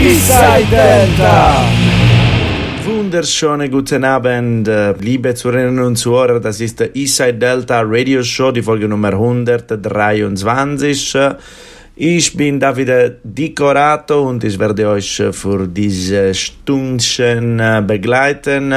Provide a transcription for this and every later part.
Eastside Delta. Wunderschöne guten Abend, äh, liebe Zuhörerinnen und Zuhörer. Das ist der Eastside Delta Radio Show, die Folge Nummer 123. Ich bin Davide Dicorato und ich werde euch für diese Stündchen äh, begleiten.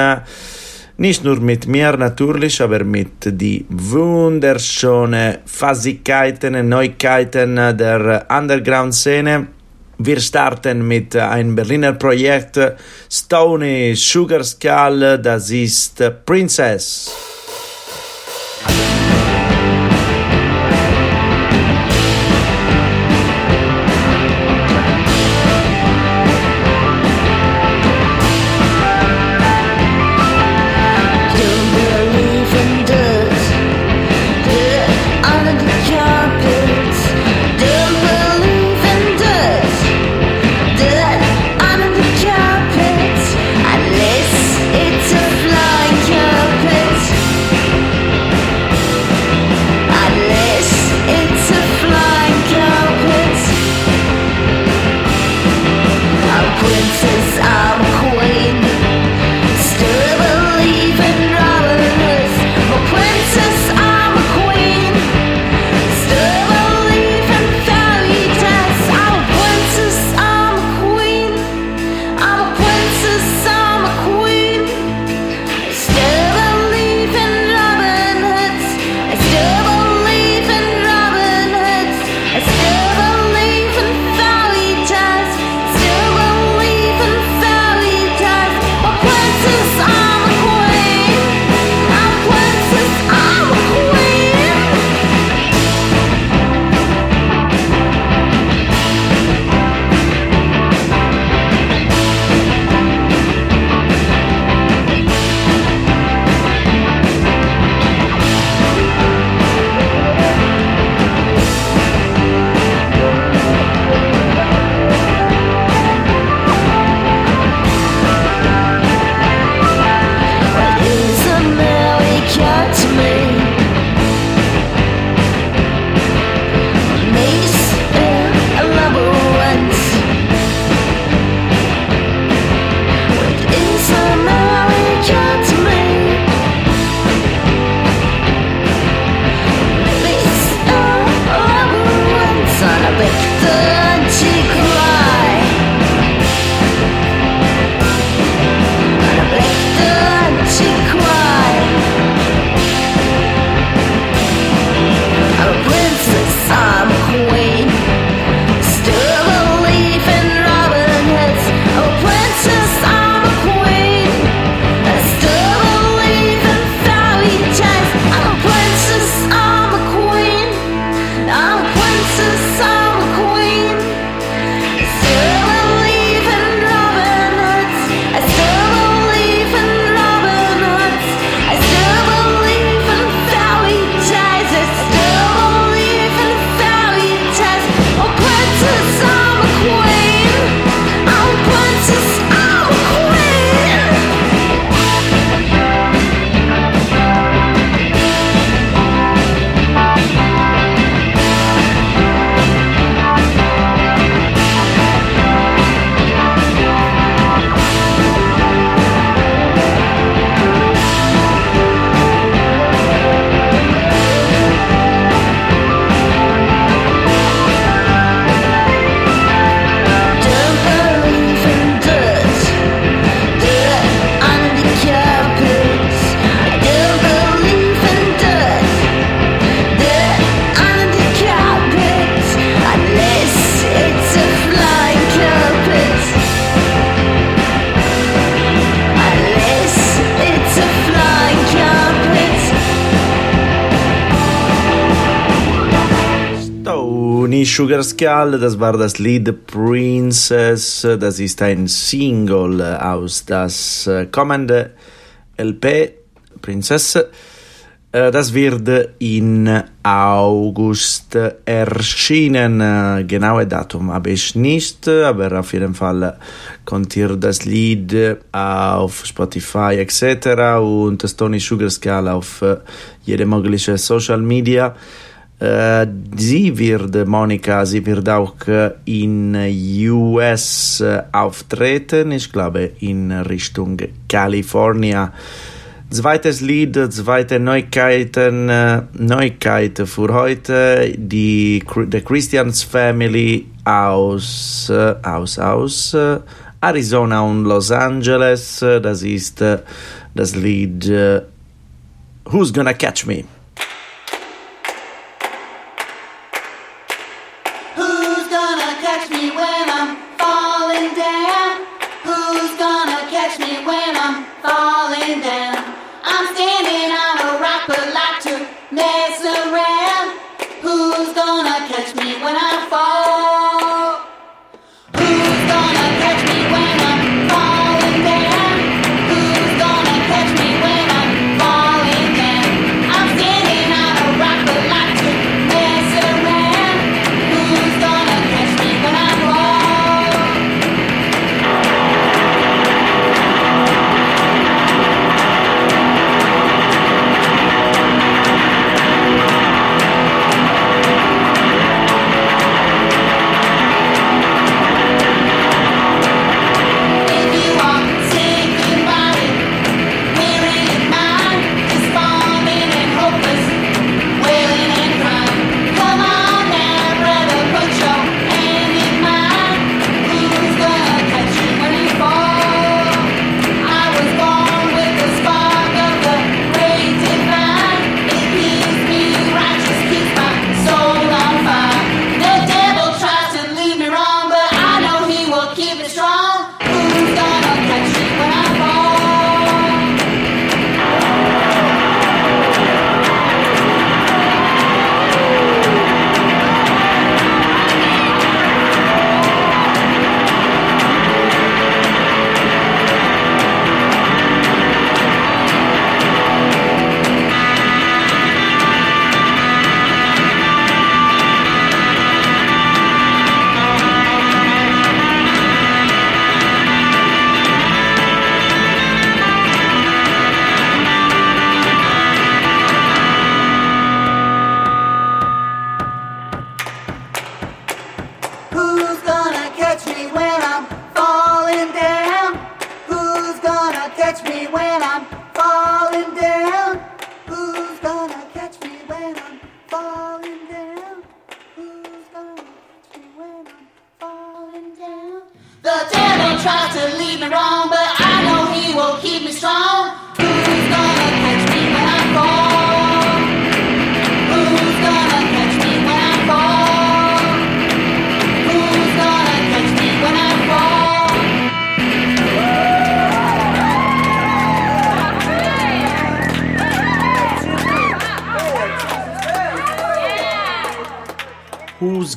Nicht nur mit mir natürlich, aber mit die wunderschönen Fassigkeiten, Neuigkeiten der Underground-Szene. Wir starten mit einem Berliner Projekt Stony Sugar Skull, das ist Princess. Sugar Skull, das war das Lied Princess, das ist ein Single aus das kommende LP Princess. Das wird in August erschienen. Genaue Datum habe ich nicht, aber auf jeden Fall könnt ihr das Lied auf Spotify etc. und Stony Sugar Skull auf jede mögliche Social Media Äh, sie wird, Monika, sie wird auch in US auftreten, ich glaube in Richtung California. Zweites Lied, zweite Neuigkeiten, Neuigkeiten für heute, die The Christians Family aus, aus, aus Arizona und Los Angeles, das ist das Lied Who's Gonna Catch Me? catch me when I'm falling down. I'm standing up.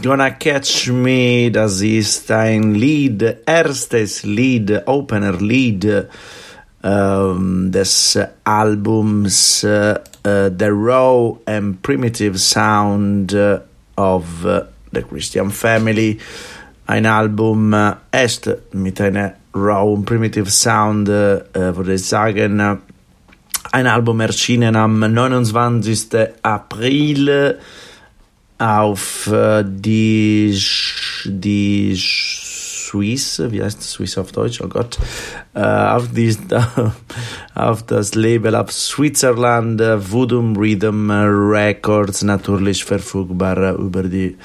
Gonna Catch Me, das ist ein Lied, erstes Lied, Opener Lied ähm, des Albums äh, The Raw and Primitive Sound of the Christian Family. Ein Album äh, ist mit einer Raw und Primitive Sound, äh, würde ich sagen, ein Album erschienen am 29. April auf äh, die, die Swiss, wie heißt das Swiss auf Deutsch? Oh Gott, äh, auf, die, auf das Label auf Switzerland, äh, Voodoo Rhythm Records, natürlich verfügbar über die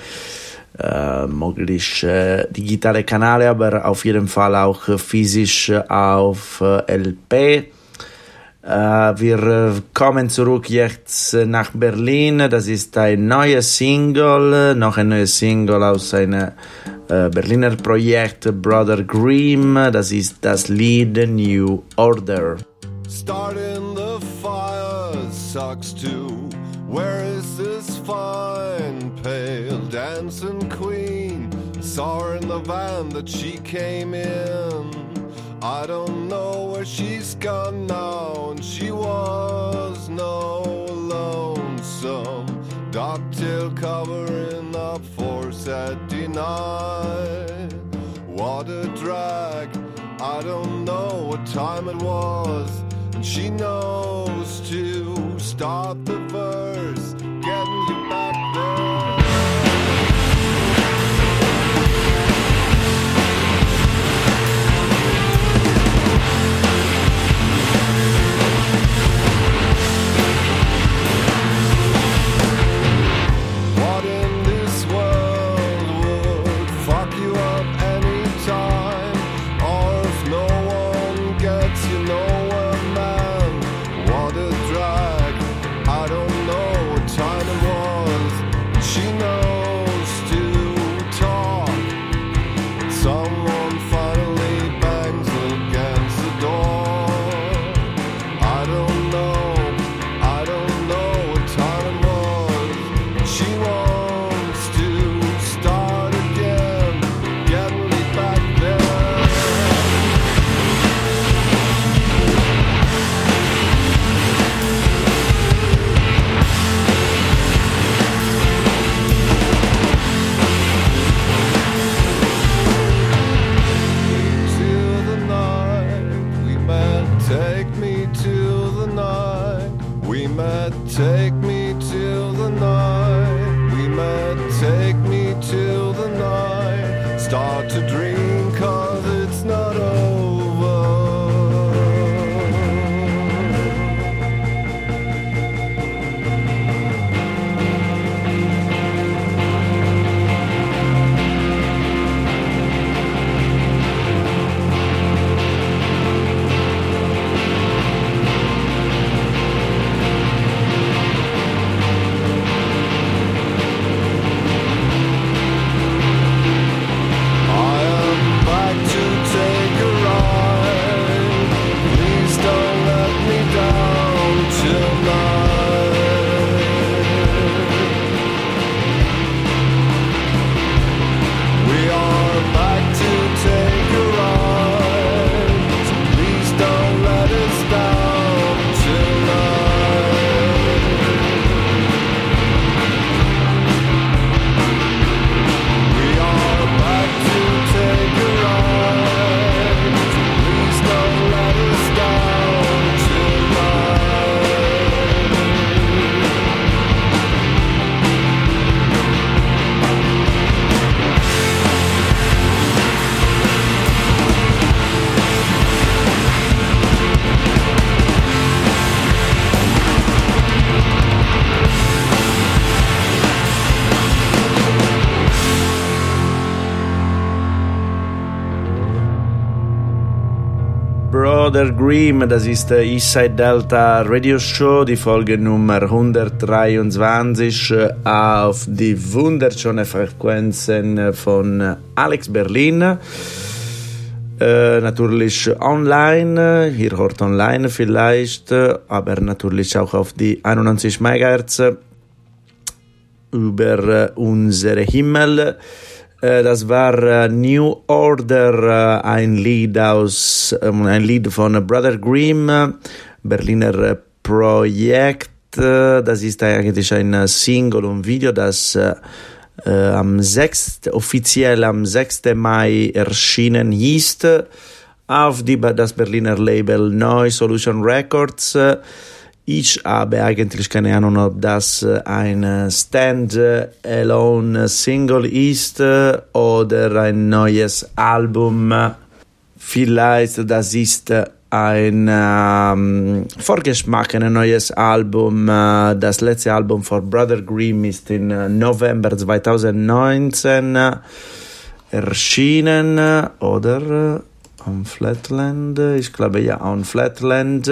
äh, möglich äh, digitale Kanäle, aber auf jeden Fall auch physisch auf LP. Uh, wir äh, kommen zurück jetzt äh, nach Berlin. Das ist ein neues Single, noch ein neues Single aus einem Berliner Projekt Brother Grimm. Das ist das Lied New Order. Starting the fire sucks too. Where is this fine, pale dancing queen? Saw her in the van that she came in. I don't know where she's gone now, and she was no lonesome. Docktail covering up for Saturday night. What a drag, I don't know what time it was, and she knows to stop the verse, getting you back till the night we met. Take me till the night. Brother Grimm, das ist Eastside Delta Radio Show, die Folge Nummer 123 auf die wunderschönen Frequenzen von Alex Berlin. Äh, natürlich online, ihr hört online vielleicht, aber natürlich auch auf die 91 MHz über unsere Himmel. Äh, das war äh, New Order, äh, ein Lied aus, ähm, ein Lied von Brother Grimm, Berliner Projekt. Das ist eigentlich ein Single und Video, das am 6., offiziell am 6. Mai erschienen ist auf die, das Berliner Label Neu Solution Records. Ich habe eigentlich keine Ahnung, ob das äh, ein äh, Stand-alone Single ist äh, oder ein neues Album. Vielleicht das ist ein ähm, Vorgeschmack, ein neues Album. Das letzte Album von Brother Grimm ist im November 2019 erschienen oder on Flatland. Ich glaube ja, on Flatland.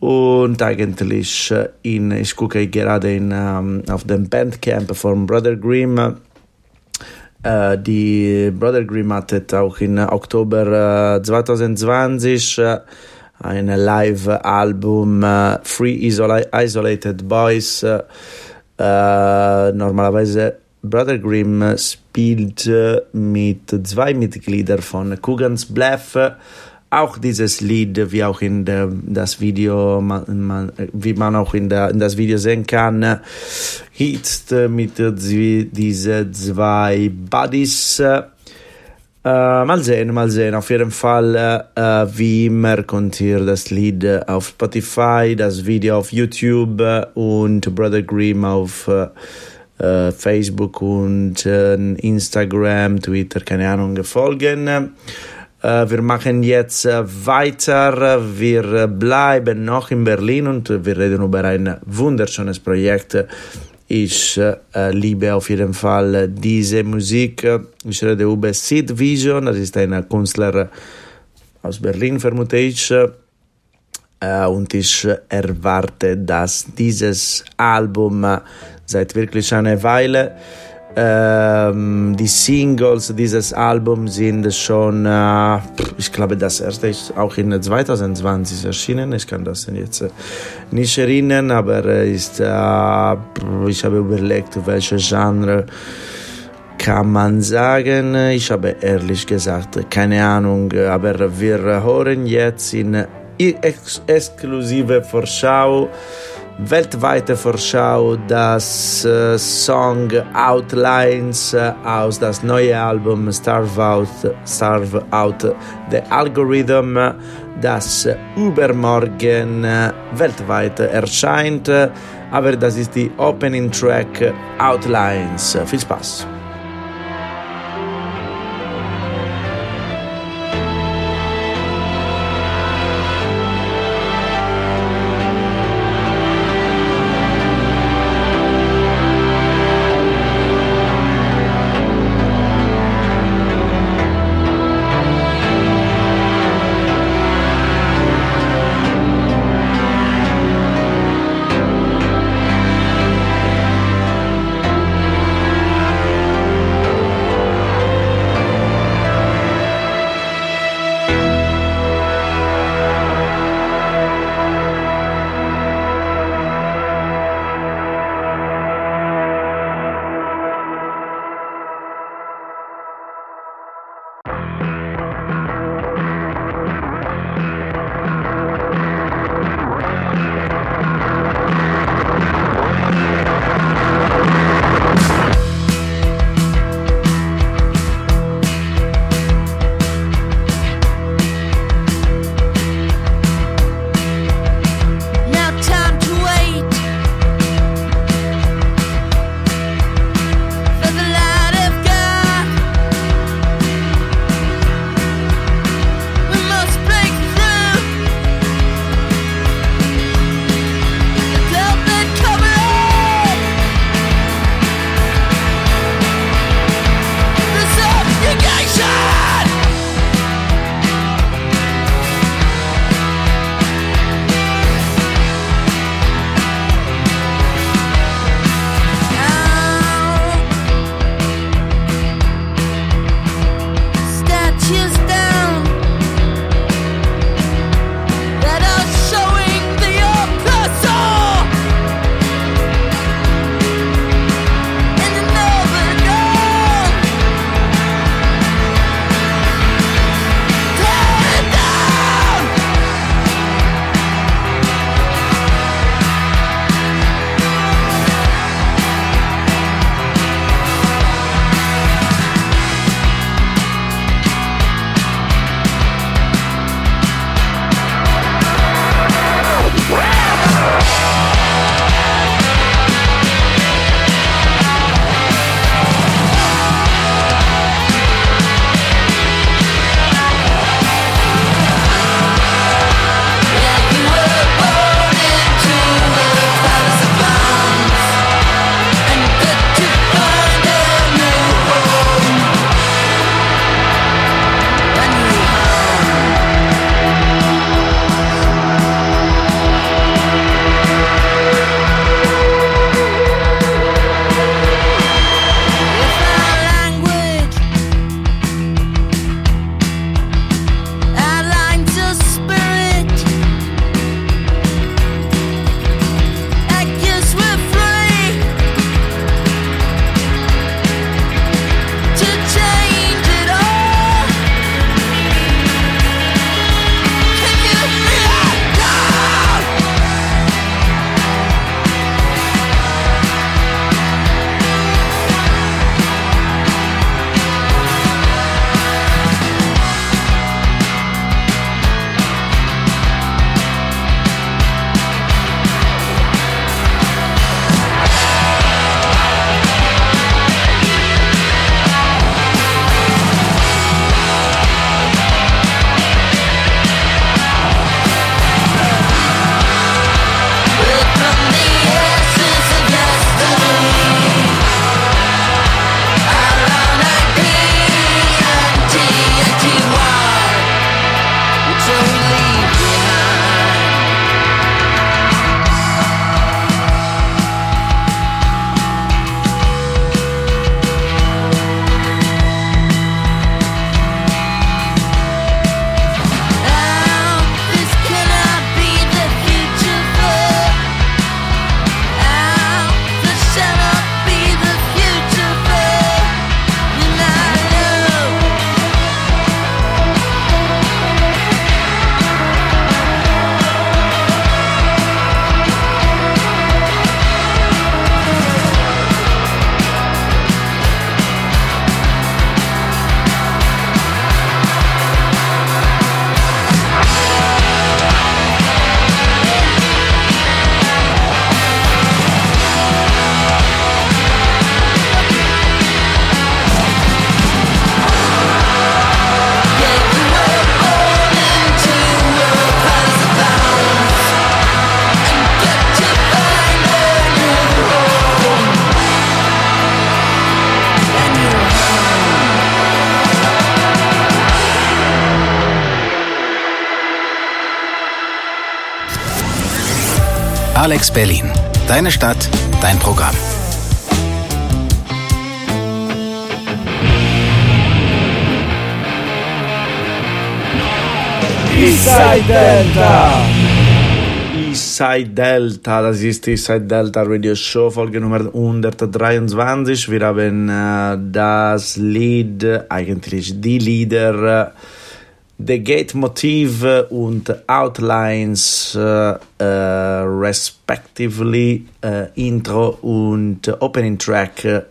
Und eigentlich äh, in, ich gucke gerade in, um, auf dem Bandcamp von Brother Grimm. Uh, die Brother Grimm hatte auch in Oktober uh, 2020 uh, ein Live-Album Free Isola Isolated Boys. normalerweise Brother Grimm spielt mit zwei Mitgliedern von Coogan's Bluff auch dieses Lied, wie auch in der, das Video, man, man, wie man auch in, der, in das Video sehen kann, hitzt mit diese zwei Buddies. Äh, mal sehen, mal sehen. Auf jeden Fall, äh, wie immer, könnt ihr das Lied auf Spotify, das Video auf YouTube und Brother Grimm auf äh, Facebook und Instagram, Twitter, keine Ahnung, folgen. Äh, wir machen jetzt äh, weiter. Wir bleiben noch in Berlin und wir reden über ein wunderschönes Projekt. Ich äh, liebe auf jeden Fall diese Musik. Ich rede über Sid Vision, das ist ein Künstler aus Berlin, vermute ich. Äh, und ich erwarte, dass dieses Album seit wirklich einer Weile ähm, die Singles dieses Albums sind schon, äh, ich glaube, das erste ist auch in 2020 erschienen. Ich kann das jetzt äh, nicht erinnern, aber ist, äh, ich habe überlegt, welche Genre kann man sagen. Ich habe ehrlich gesagt keine Ahnung, aber wir hören jetzt in ex exklusive Vorschau weltweite Vorschau das äh, Song Outlines äh, aus das neue Album Starve Out, Starve Out The Algorithm, das übermorgen äh, weltweit erscheint. Aber das ist die Opening Track Outlines. Viel Spaß! Alex Berlin. Deine Stadt, dein Programm. Eastside Delta. Eastside Delta, das ist die Eastside Delta Radio Show, Folge Nummer 123. Wir haben äh, das Lied, eigentlich die Lieder, äh, The Gate Motiv und Outlines, äh, äh, respectively, äh, Intro und Opening Track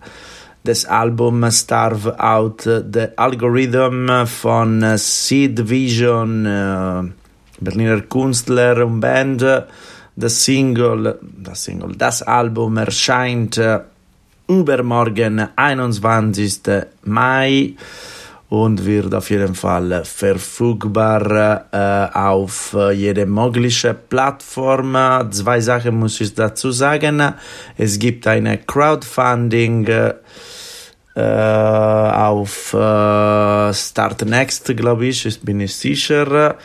des Albums Starve Out the Algorithm von Seed Vision, äh, Berliner Künstler und Band. Das Single, das Single, das Album erscheint äh, übermorgen, 21. Mai und wird auf jeden Fall verfügbar äh, auf jede mögliche Plattform. Zwei Sachen muss ich dazu sagen. Es gibt eine Crowdfunding äh, auf äh, Start Next, glaube ich, ich bin nicht sicher,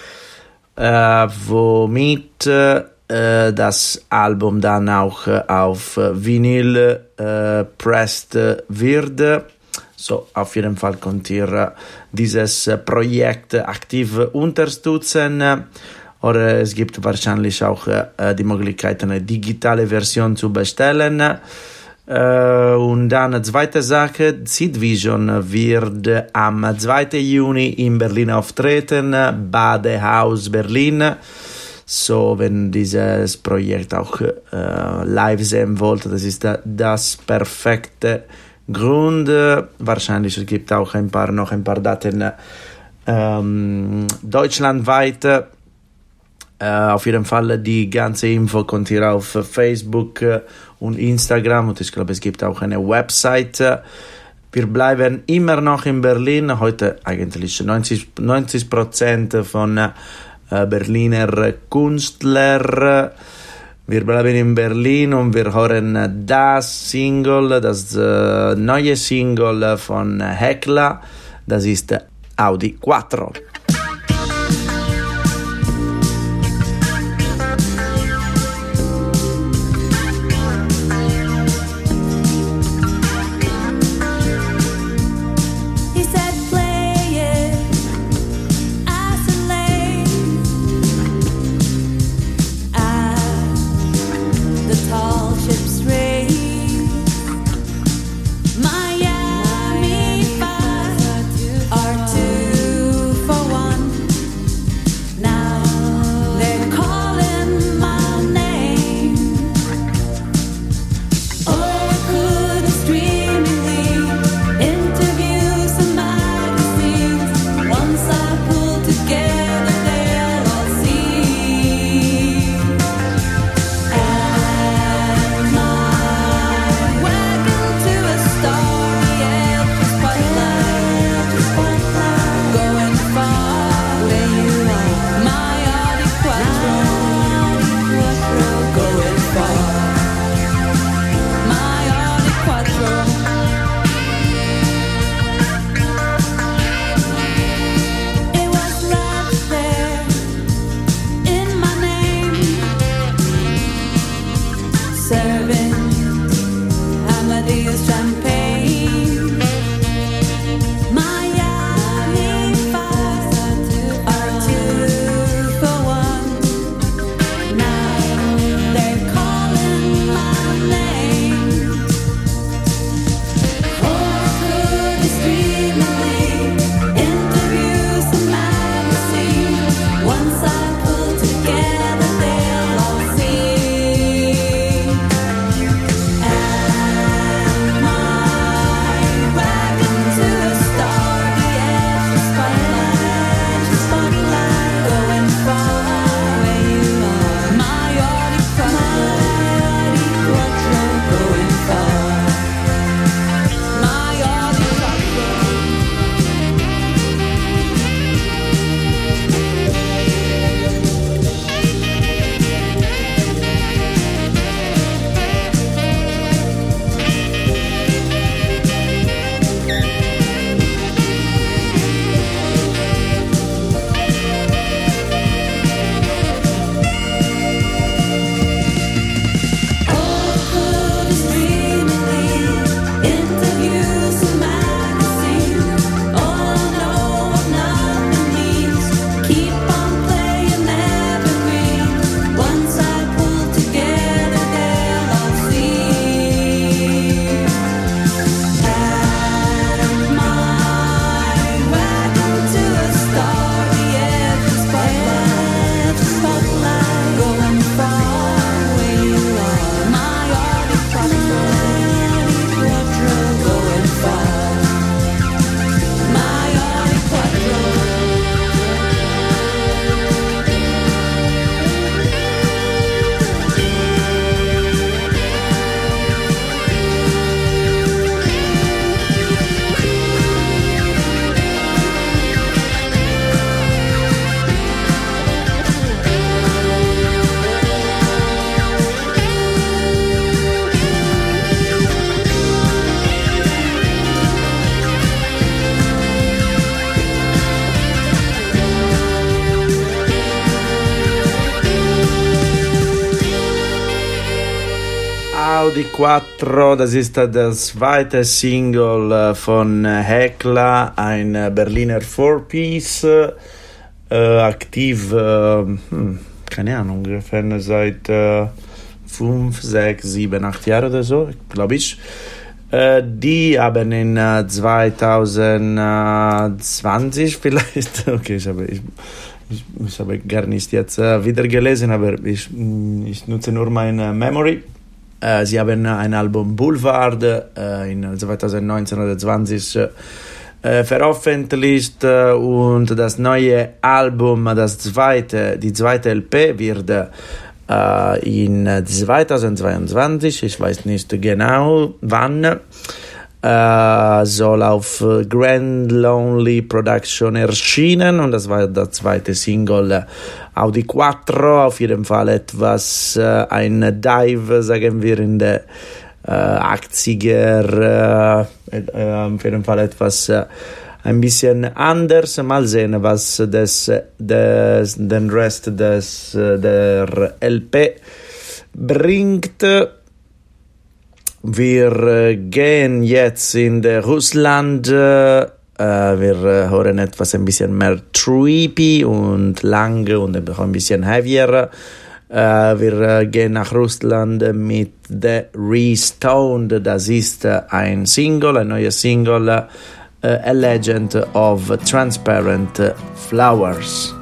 äh, womit äh, das Album dann auch auf Vinyl äh, pressed wird. So, auf jeden Fall könnt ihr dieses Projekt aktiv unterstützen. Oder es gibt wahrscheinlich auch äh, die Möglichkeit, eine digitale Version zu bestellen. Äh, und dann eine zweite Sache, Seed Vision wird am 2. Juni in Berlin auftreten, Badehaus Berlin. So, wenn dieses Projekt auch äh, live sehen wollt, das ist das perfekte Grund. Wahrscheinlich es gibt auch ein paar, noch ein paar Daten ähm, deutschlandweit. Äh, auf jeden Fall die ganze Info könnt ihr auf Facebook und Instagram und ich glaube es gibt auch eine Website. Wir bleiben immer noch in Berlin. Heute eigentlich 90 90 Prozent von äh, Berliner Künstler. Wir bleiben in Berlin und wir hören das Single, das äh, neue Single von Hekla. Das ist Audi 4. Audi Quattro, das ist das zweite Single von Hekla, ein Berliner Four-Piece, äh, aktiv, äh, keine Ahnung, ungefähr seit äh, fünf, sechs, sieben, acht Jahren oder so, glaube ich. Äh, die haben in 2020 vielleicht, okay, ich habe, ich, ich, habe gar nicht jetzt äh, wieder gelesen, aber ich, ich nutze nur meine Memory. Äh, sie haben ein Album Boulevard äh, in 2019 oder 2020 äh, veröffentlicht äh, und das neue Album, das zweite, die zweite LP wird in 2022, ich weiß nicht genau wann, äh, soll auf Grand Lonely Production erschienen und das war der zweite Single Audi Quattro, auf jeden Fall etwas, äh, ein Dive, sagen wir, in der äh, 80er, äh, äh, auf jeden Fall etwas äh, ein bisschen anders. Mal sehen, was das, das, den Rest des, der LP bringt. Wir gehen jetzt in Russland. Wir hören etwas ein bisschen mehr trippy und lang und ein bisschen heavier. Wir gehen nach Russland mit The Restoned. Das ist ein Single, ein neues Single a legend of transparent flowers.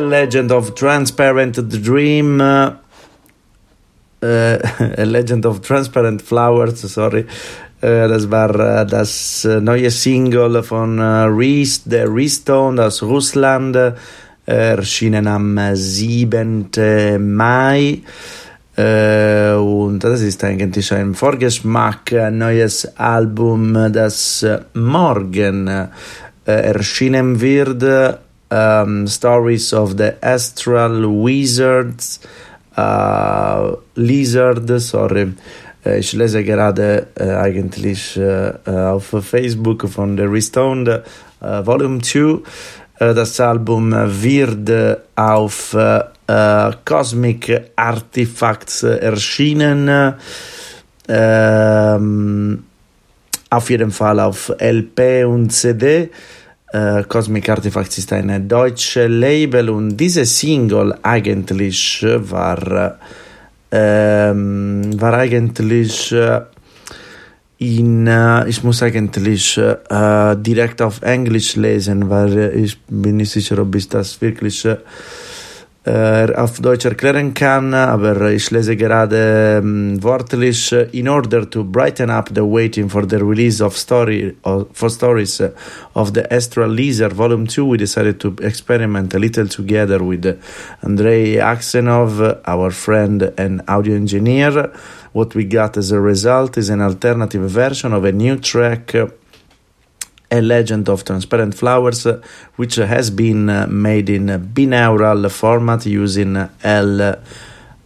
Legend of Transparent Dream. Uh, A Legend of Transparent Flowers, sorry. Uh, das war uh, das neue Single von Reese, der Restone aus Russland, erschienen am 7. Mai. Äh, und das ist eigentlich ein Vorgeschmack, ein neues Album, das morgen äh, erschienen wird. Um, Stories of the Astral Wizards, uh, Lizard, sorry. Ich lese gerade äh, eigentlich äh, auf Facebook von The Restoned äh, Volume 2. das Album wird auf äh, Cosmic Artifacts erschienen. Ähm, auf jeden Fall auf LP und CD. Äh, Cosmic Artifacts ist ein deutsches Label und diese Single eigentlich war, ähm, war eigentlich äh, in, äh, ich muss eigentlich äh, direkt auf Englisch lesen, weil ich bin nicht sicher, ob ich das wirklich äh, äh, auf Deutsch erklären kann, aber ich lese gerade ähm, wortlich in order to brighten up the waiting for the release of story of, for stories of the Astral Lizard Volume 2 we decided to experiment a little together with Andrei Aksenov our friend and audio engineer. What we got as a result is an alternative version of a new track a Legend of Transparent Flowers, uh, which has been uh, made in binaural format using uh, L. Uh,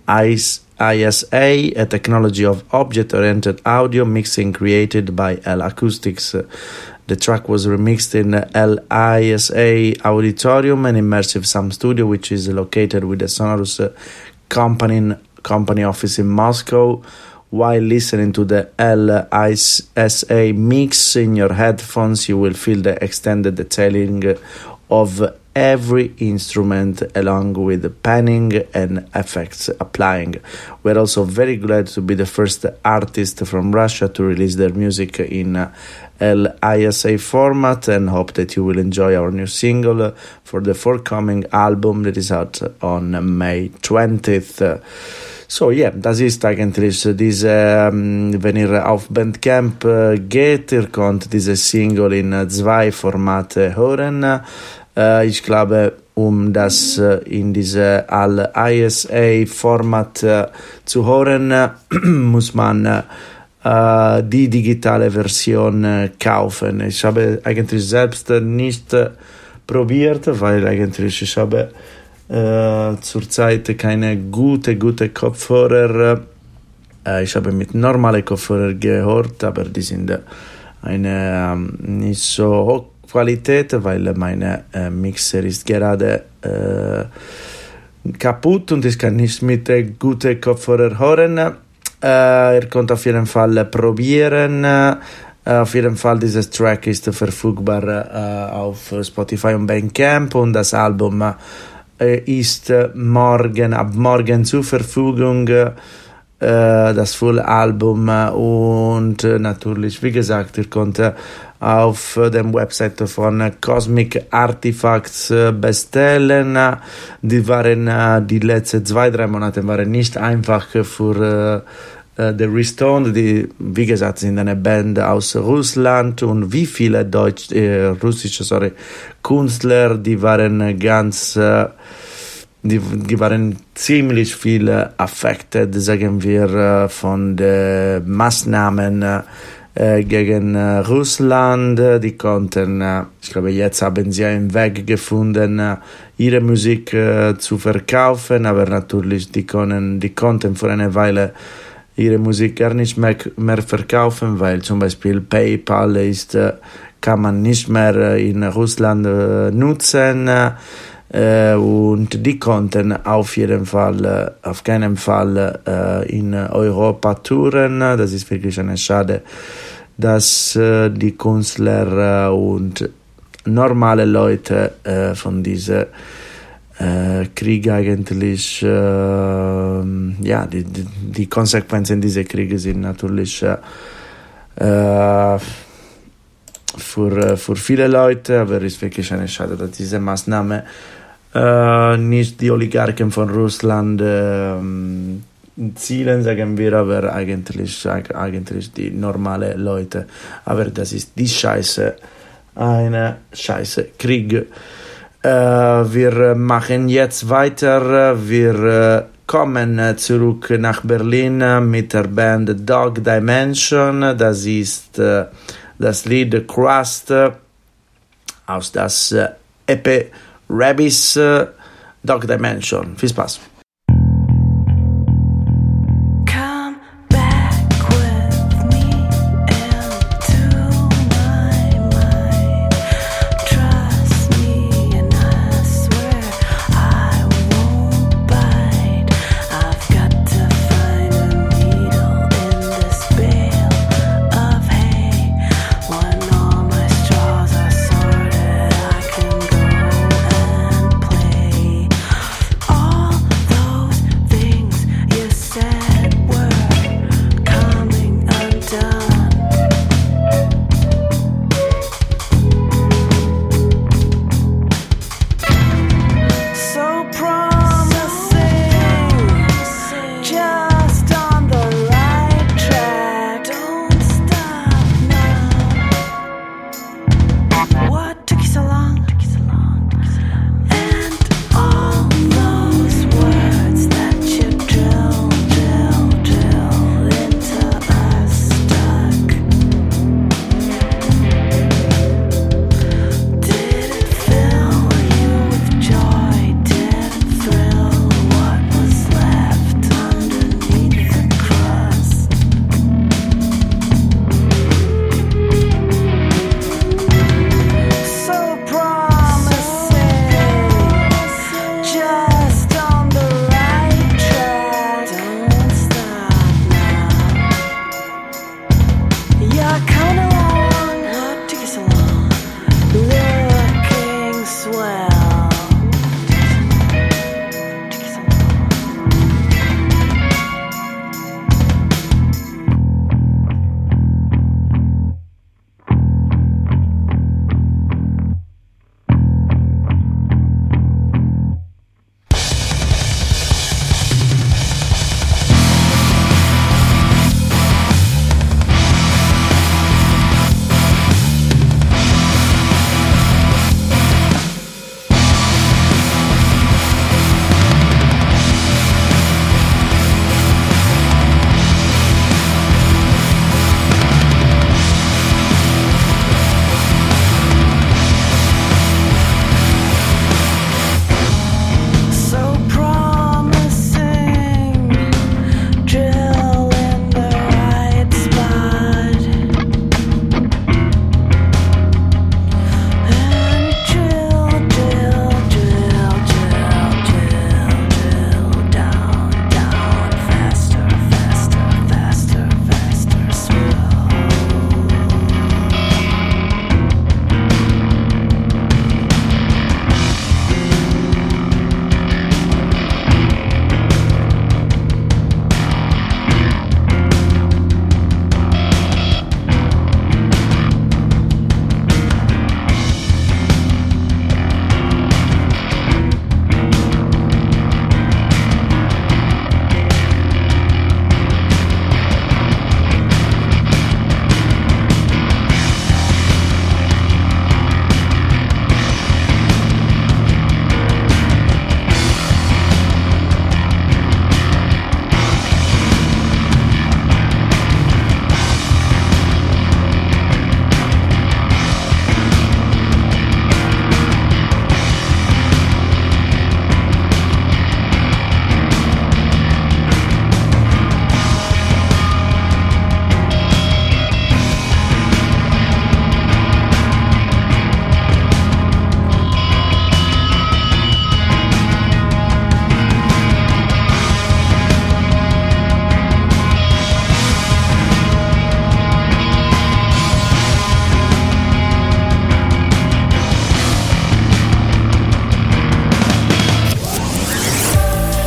ISA, a technology of object oriented audio mixing created by L Acoustics. The track was remixed in LISA Auditorium, an immersive sound studio which is located with the Sonorous company, company office in Moscow while listening to the LISA mix in your headphones, you will feel the extended detailing of every instrument along with the panning and effects applying. We're also very glad to be the first artist from Russia to release their music in LISA format and hope that you will enjoy our new single for the forthcoming album that is out on May 20th. So, ja, yeah, das ist eigentlich diese, ähm, wenn ihr auf Bandcamp äh, geht, ihr könnt diese Single in äh, zwei Formate hören. Äh, ich glaube, um das in diese All-ISA-Format äh, zu hören, muss man die digitale Version kaufen. Ich habe eigentlich selbst nicht probiert, weil eigentlich ich habe äh, zurzeit keine gute, gute Kopfhörer. Äh, ich habe mit normalen Kopfhörern gehört, aber die sind eine ähm, nicht so hohe Qualität, weil meine äh, Mixer ist gerade äh, kaputt und ich kann nicht mit äh, guten Kopfhörern hören. Äh, ihr könnt auf jeden Fall probieren. Äh, auf jeden Fall, dieses Track ist verfügbar äh, auf Spotify und Bandcamp und das Album äh, ist morgen, ab morgen zur Verfügung äh, das Full-Album und äh, natürlich, wie gesagt, ihr könnt auf dem Website von Cosmic Artifacts bestellen. Die waren die letzten zwei, drei Monate waren nicht einfach für The Restone, die, wie gesagt, sind eine Band aus Russland und wie viele deutsch, äh, russische sorry, Künstler, die waren ganz äh, die, die waren ziemlich viele affected, sagen wir, äh, von den Maßnahmen äh, gegen äh, Russland. Die konnten, ich glaube, jetzt haben sie einen Weg gefunden, ihre Musik zu verkaufen, aber natürlich, die, können, die konnten für eine Weile ihre Musik gar nicht mehr, mehr verkaufen, weil zum Beispiel PayPal ist, kann man nicht mehr in Russland nutzen äh, und die konnten auf jeden Fall, äh, auf keinen Fall äh, in Europa touren. Das ist wirklich eine Schade, dass äh, die Künstler äh, und normale Leute äh, von diesem Krieg eigentlich, ja, die, die, Konsequenzen dieser Kriege sind natürlich für, für viele Leute, aber es ist wirklich eine Schade, dass diese Maßnahme äh, nicht die Oligarchen von Russland äh, zielen, sagen wir, aber eigentlich, eigentlich die normale Leute. Aber das ist die Scheiße, eine Scheiße Krieg. Äh, wir machen jetzt weiter. Wir äh, kommen zurück nach Berlin mit der Band Dog Dimension. Das ist äh, das Lied Crust aus das äh, EP Rabbis äh, Dog Dimension. Viel Spaß!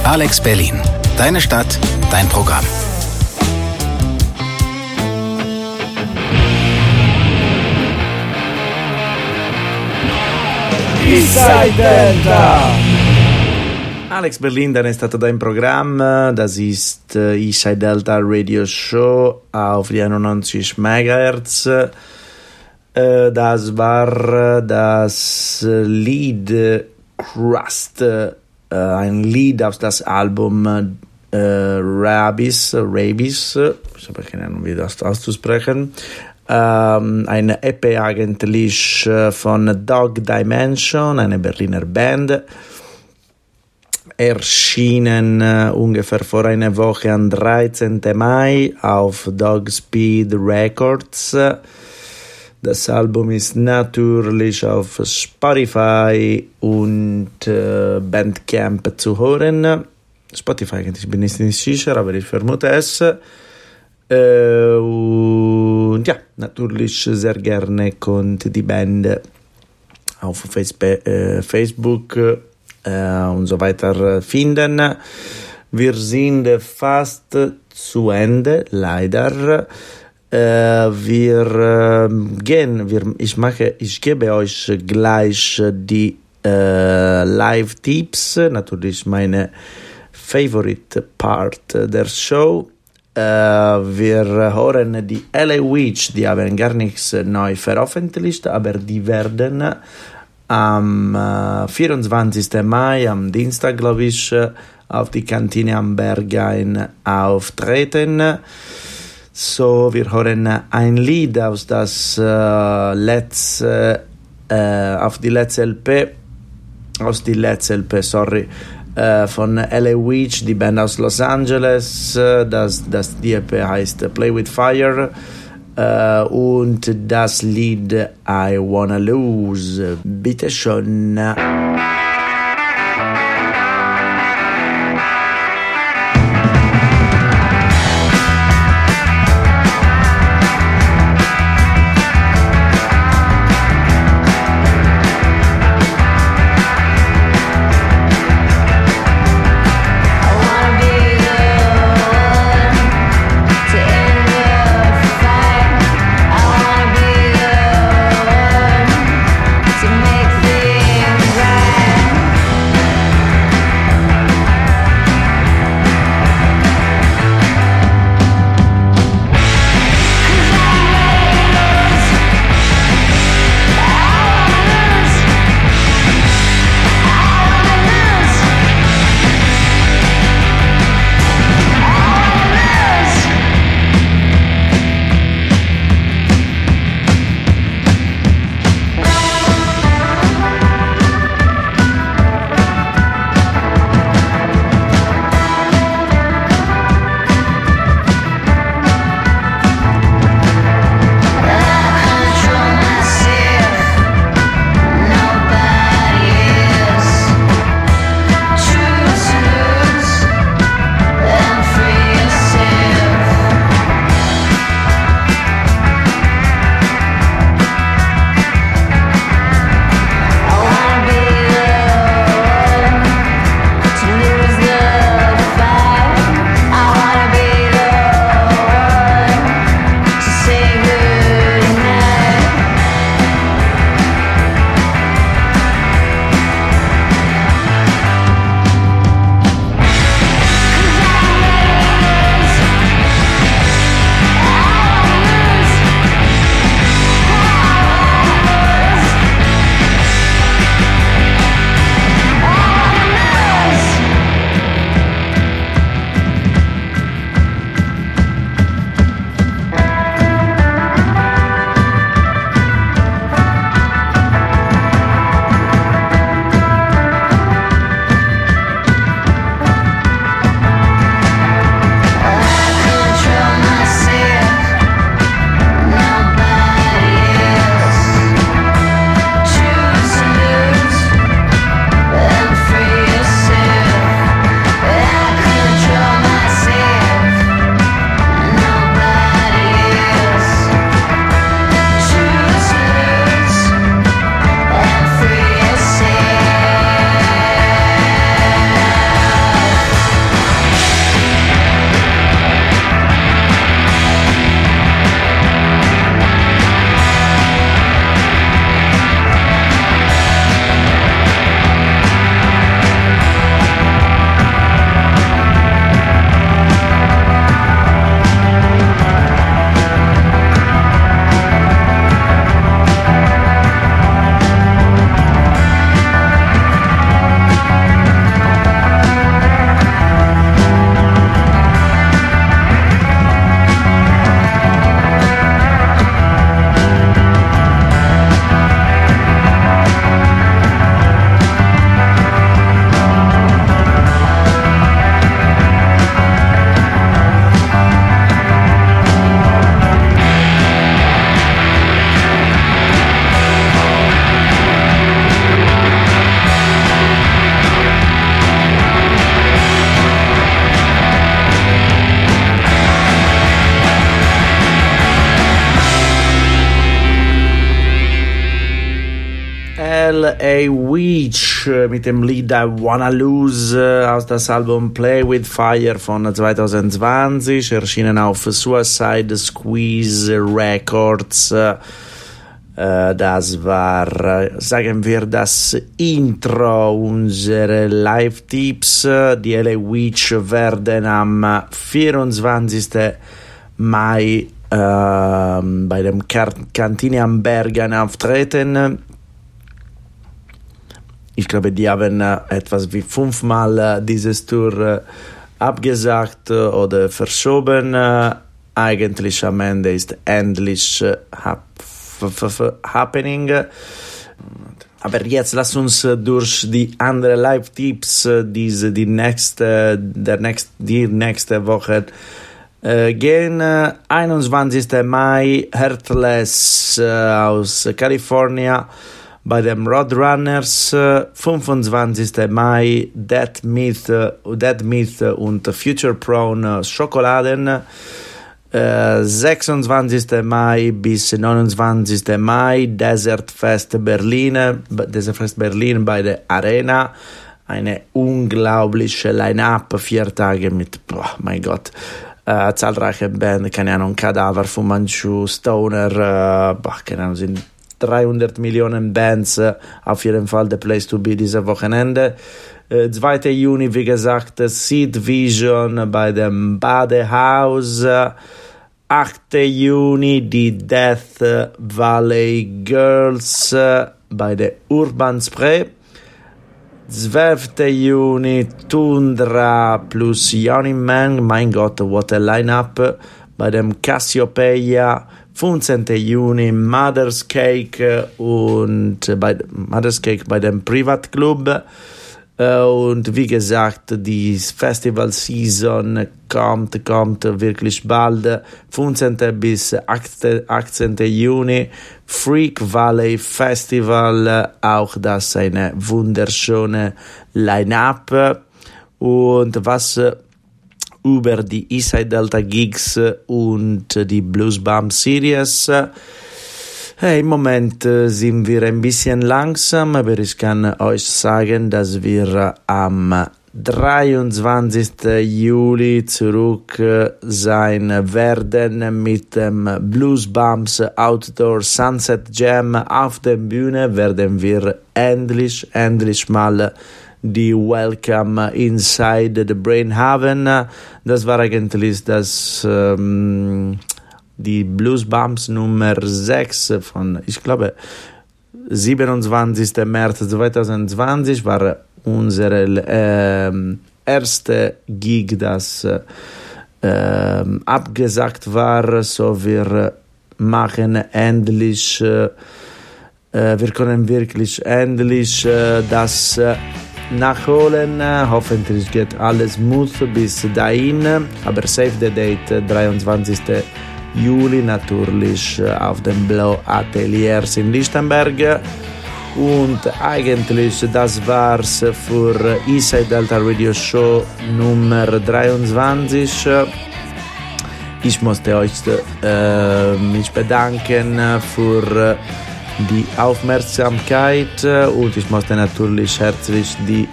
Alex Berlin. Deine Stadt, dein Programm. Eastside Delta. Alex Berlin, ist das dein Programm. Das ist äh, Eastside Delta Radio Show auf 91 MHz. Äh, das war das Lied Crust, äh, ein Lied aus das Album äh, Rabis, Rabis, ich habe keine Ahnung, wie das auszusprechen. Ähm, eine EP eigentlich äh, von Dog Dimension, eine Berliner Band erschienen äh, ungefähr vor einer Woche am 13. Mai auf Dogspeed Records. Das Album ist natürlich auf Spotify und äh, Bandcamp zu hören. Spotify ich bin ich nicht sicher, aber ich vermute es. Äh, und ja, natürlich sehr gerne könnt die Band auf Facebook äh, und so weiter finden. Wir sind fast zu Ende, leider. Äh, wir äh, gehen, wir, ich mache, ich gebe euch gleich die äh, Live-Tipps, natürlich meine Favorite Part der Show. Äh, wir hören die LA Witch, die haben gar nichts neu veröffentlicht, aber die werden am äh, 24. Mai, am Dienstag, glaube ich, auf die Kantine am Berghain auftreten. So, wir hören ein Lied aus das äh, letzte, äh, auf die letzte LP, aus die letzte LP, sorry, äh, von LA Witch, die Band aus Los Angeles. Das, das die EP heißt Play with Fire. Und das Lied I Wanna Lose. Bitte schön. L.A. Weech mit dem Lied I Wanna Lose aus das Album Play with Fire von 2020, erschienen auf Suicide Squeeze Records. Das war, sagen wir, das Intro unserer Live-Tipps. Die L.A. Weech werden am 24. Mai äh, bei dem Kantine am Bergen auftreten. Ich glaube, die haben äh, etwas wie fünfmal äh, dieses Tour äh, abgesagt oder verschoben. Eigentlich am Ende ist endlich hap happening. Aber jetzt lass uns durch die anderen Live-Tipps diese die nächste der nächste die nächste Woche gehen 21. Mai Heartless aus Kalifornien bei dem Roadrunners 25. Mai Dead Myth, Dead Myth und Future Prone Schokoladen 26. Mai bis 29. Mai Desert Fest Berlin Desert Fest Berlin bei der Arena eine unglaubliche Line-Up, vier Tage mit, boah, mein Gott, äh, zahlreiche Band, keine Ahnung, Kadaver, Fu Manchu, Stoner, äh, boah, keine Ahnung, sind 300 Millionen Bands, äh, auf jeden Fall the place to be dieses Wochenende. Äh, 2. Juni, wie gesagt, Seed Vision bei dem Badehaus. 8. Juni die Death Valley Girls äh, bei der Urban Spray. 12. Juni Tundra plus Yoni Man, mein Gott, what a lineup bei dem Cassiopeia. 15. Juni Mother's Cake und bei Mother's Cake bei dem Privatclub. Äh, und wie gesagt, die Festival Season kommt, kommt wirklich bald. 15. bis 18. Juni Freak Valley Festival, auch das eine wunderschöne Line-up. Und was über die Eastside Delta Gigs und die Blues Bomb Series Hey, Im Moment äh, sind wir ein bisschen langsam, aber ich kann euch sagen, dass wir am 23. Juli zurück äh, sein werden mit dem Blues Bumps Outdoor Sunset Jam auf der Bühne werden wir endlich, endlich mal die Welcome Inside the Brain haben. Das war eigentlich das ähm, die Blues Bumps Nummer 6 von, ich glaube, 27. März 2020 war unsere äh, erste Gig, das äh, abgesagt war, so wir machen endlich, äh, wir können wirklich endlich äh, das äh, nachholen. Hoffentlich geht alles smooth bis dahin, aber save the date 23. Juli natürlich äh, auf dem Blau Ateliers in Lichtenberg. Und eigentlich das war's für Eastside Delta Radio Show Nummer 23. Ich möchte euch äh, mich bedanken für die Aufmerksamkeit und ich möchte natürlich herzlich die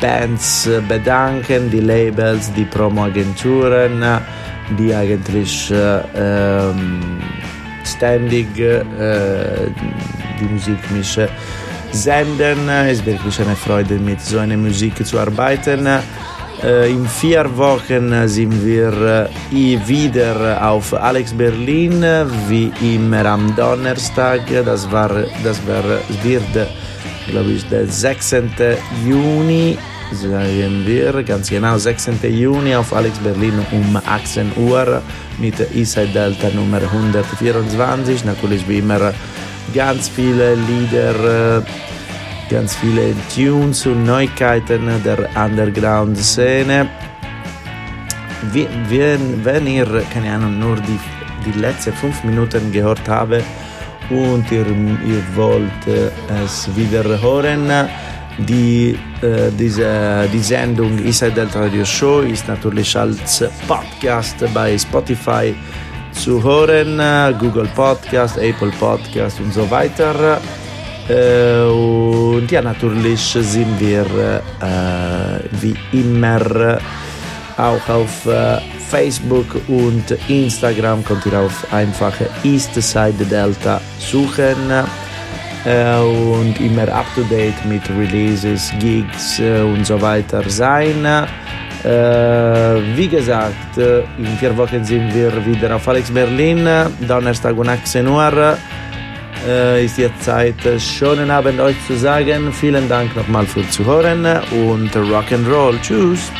Bands bedanken, die Labels, die Promoagenturen die eigentlich äh, ähm, ständig äh, die Musik mich senden. Es ist wirklich eine Freude, mit so einer Musik zu arbeiten. Äh, in vier Wochen sind wir äh, wieder auf Alex Berlin, wie immer am Donnerstag. Das, war, das war, wird, glaube ich, der 16. Juni sagen wir ganz genau 16. Juni auf Alex Berlin um 18 Uhr mit Eastside Delta Nummer 124. Natürlich wie immer ganz viele Lieder, ganz viele Tunes und Neuigkeiten der Underground-Szene. Wenn ihr, keine Ahnung, nur die, die letzten fünf Minuten gehört habt und ihr, ihr wollt es wiederholen, die, äh, diese, die Sendung Inside Delta Radio Show ist natürlich als Podcast bei Spotify zu hören, Google Podcast, Apple Podcast und so weiter. Äh, und ja, natürlich sind wir äh, wie immer auch auf äh, Facebook und Instagram. Könnt ihr auf einfache East Side Delta suchen und immer up to date mit Releases, Gigs und so weiter sein. Wie gesagt, in vier Wochen sind wir wieder auf Alex Berlin, Donnerstag um 18 Uhr äh, ist jetzt Zeit, schönen Abend euch zu sagen. Vielen Dank nochmal für Zuhören und Rock'n'Roll. Tschüss.